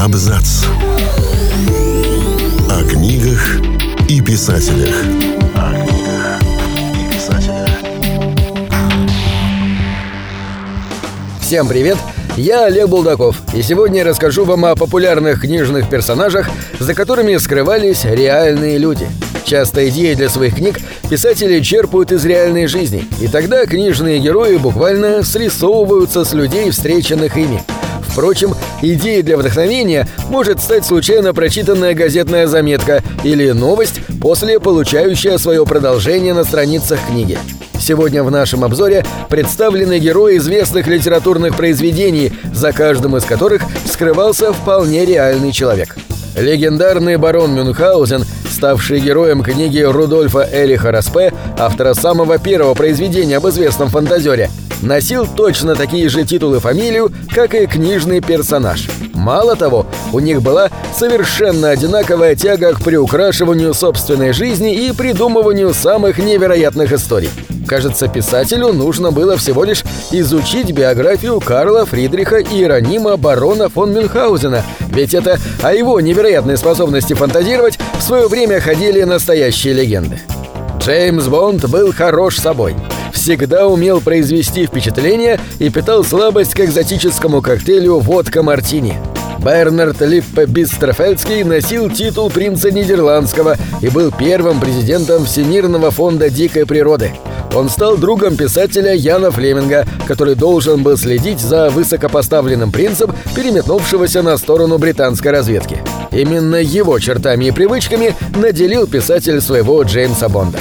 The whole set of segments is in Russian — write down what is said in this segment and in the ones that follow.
Абзац. О книгах и писателях. О книгах и писателях. Всем привет! Я Олег Булдаков, и сегодня я расскажу вам о популярных книжных персонажах, за которыми скрывались реальные люди. Часто идеи для своих книг писатели черпают из реальной жизни, и тогда книжные герои буквально срисовываются с людей, встреченных ими. Впрочем, идеей для вдохновения может стать случайно прочитанная газетная заметка или новость, после получающая свое продолжение на страницах книги. Сегодня в нашем обзоре представлены герои известных литературных произведений, за каждым из которых скрывался вполне реальный человек. Легендарный барон Мюнхгаузен, ставший героем книги Рудольфа Эриха Распе, автора самого первого произведения об известном фантазере, носил точно такие же титулы и фамилию, как и книжный персонаж. Мало того, у них была совершенно одинаковая тяга к приукрашиванию собственной жизни и придумыванию самых невероятных историй. Кажется, писателю нужно было всего лишь изучить биографию Карла Фридриха Иеронима барона фон Мюнхгаузена, ведь это о его невероятной способности фантазировать в свое время ходили настоящие легенды. Джеймс Бонд был хорош собой всегда умел произвести впечатление и питал слабость к экзотическому коктейлю водка-мартини. Бернард Липпе Бистрофельдский носил титул принца Нидерландского и был первым президентом Всемирного фонда дикой природы. Он стал другом писателя Яна Флеминга, который должен был следить за высокопоставленным принцем, переметнувшегося на сторону британской разведки. Именно его чертами и привычками наделил писатель своего Джеймса Бонда.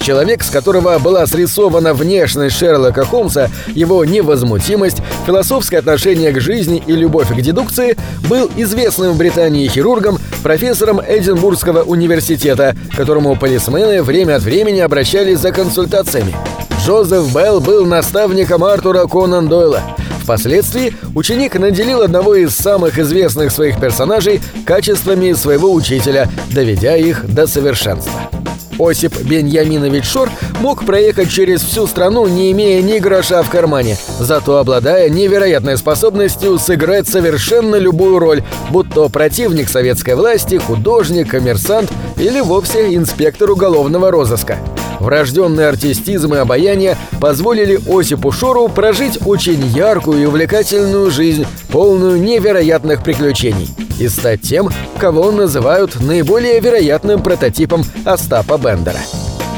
Человек, с которого была срисована внешность Шерлока Холмса, его невозмутимость, философское отношение к жизни и любовь к дедукции, был известным в Британии хирургом, профессором Эдинбургского университета, к которому полисмены время от времени обращались за консультациями. Джозеф Белл был наставником Артура Конан Дойла. Впоследствии ученик наделил одного из самых известных своих персонажей качествами своего учителя, доведя их до совершенства. Осип Беньяминович Шор мог проехать через всю страну, не имея ни гроша в кармане, зато обладая невероятной способностью сыграть совершенно любую роль, будь то противник советской власти, художник, коммерсант или вовсе инспектор уголовного розыска. Врожденный артистизм и обаяние позволили Осипу Шору прожить очень яркую и увлекательную жизнь, полную невероятных приключений, и стать тем, кого называют наиболее вероятным прототипом Остапа Бендера.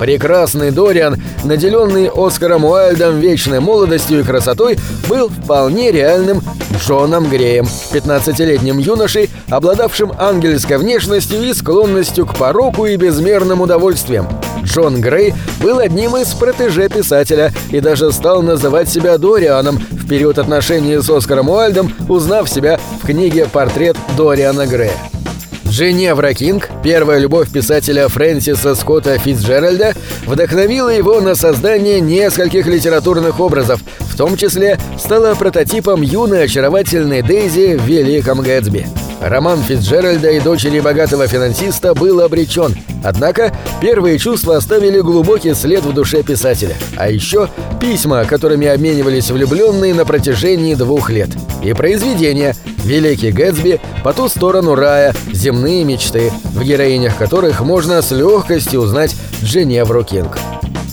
Прекрасный Дориан, наделенный Оскаром Уайльдом вечной молодостью и красотой, был вполне реальным Джоном Греем, 15-летним юношей, обладавшим ангельской внешностью и склонностью к пороку и безмерным удовольствиям. Джон Грей был одним из протеже писателя и даже стал называть себя Дорианом в период отношений с Оскаром Уайльдом, узнав себя в книге «Портрет Дориана Грея». Дженевра Кинг, первая любовь писателя Фрэнсиса Скотта Фитцджеральда, вдохновила его на создание нескольких литературных образов, в том числе стала прототипом юной очаровательной Дейзи в «Великом Гэтсби». Роман Фитцджеральда и дочери богатого финансиста был обречен. Однако первые чувства оставили глубокий след в душе писателя. А еще письма, которыми обменивались влюбленные на протяжении двух лет. И произведения «Великий Гэтсби», «По ту сторону рая», «Земные мечты», в героинях которых можно с легкостью узнать Дженевру Кинг.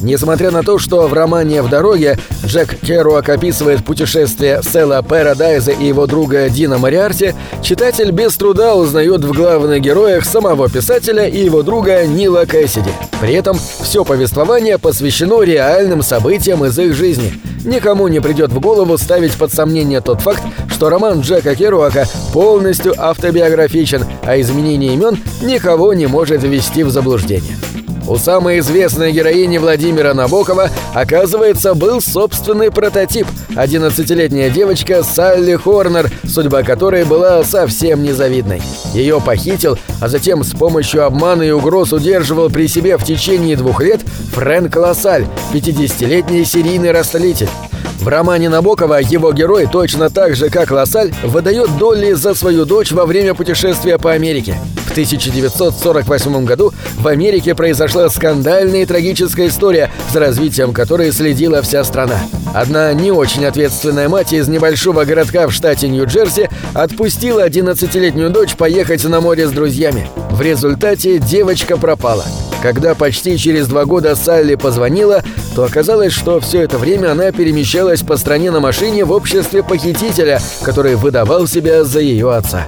Несмотря на то, что в романе «В дороге» Джек Керуак описывает путешествие Села Парадайза и его друга Дина Мариарти, читатель без труда узнает в главных героях самого писателя и его друга Нила Кэссиди. При этом все повествование посвящено реальным событиям из их жизни. Никому не придет в голову ставить под сомнение тот факт, что роман Джека Керуака полностью автобиографичен, а изменение имен никого не может ввести в заблуждение. У самой известной героини Владимира Набокова, оказывается, был собственный прототип – 11-летняя девочка Салли Хорнер, судьба которой была совсем незавидной. Ее похитил, а затем с помощью обмана и угроз удерживал при себе в течение двух лет Фрэнк Лассаль, 50-летний серийный растлитель. В романе Набокова его герой точно так же, как Лассаль, выдает Долли за свою дочь во время путешествия по Америке. В 1948 году в Америке произошла скандальная и трагическая история, за развитием которой следила вся страна. Одна не очень ответственная мать из небольшого городка в штате Нью-Джерси отпустила 11-летнюю дочь поехать на море с друзьями. В результате девочка пропала. Когда почти через два года Салли позвонила, то оказалось, что все это время она перемещалась по стране на машине в обществе похитителя, который выдавал себя за ее отца.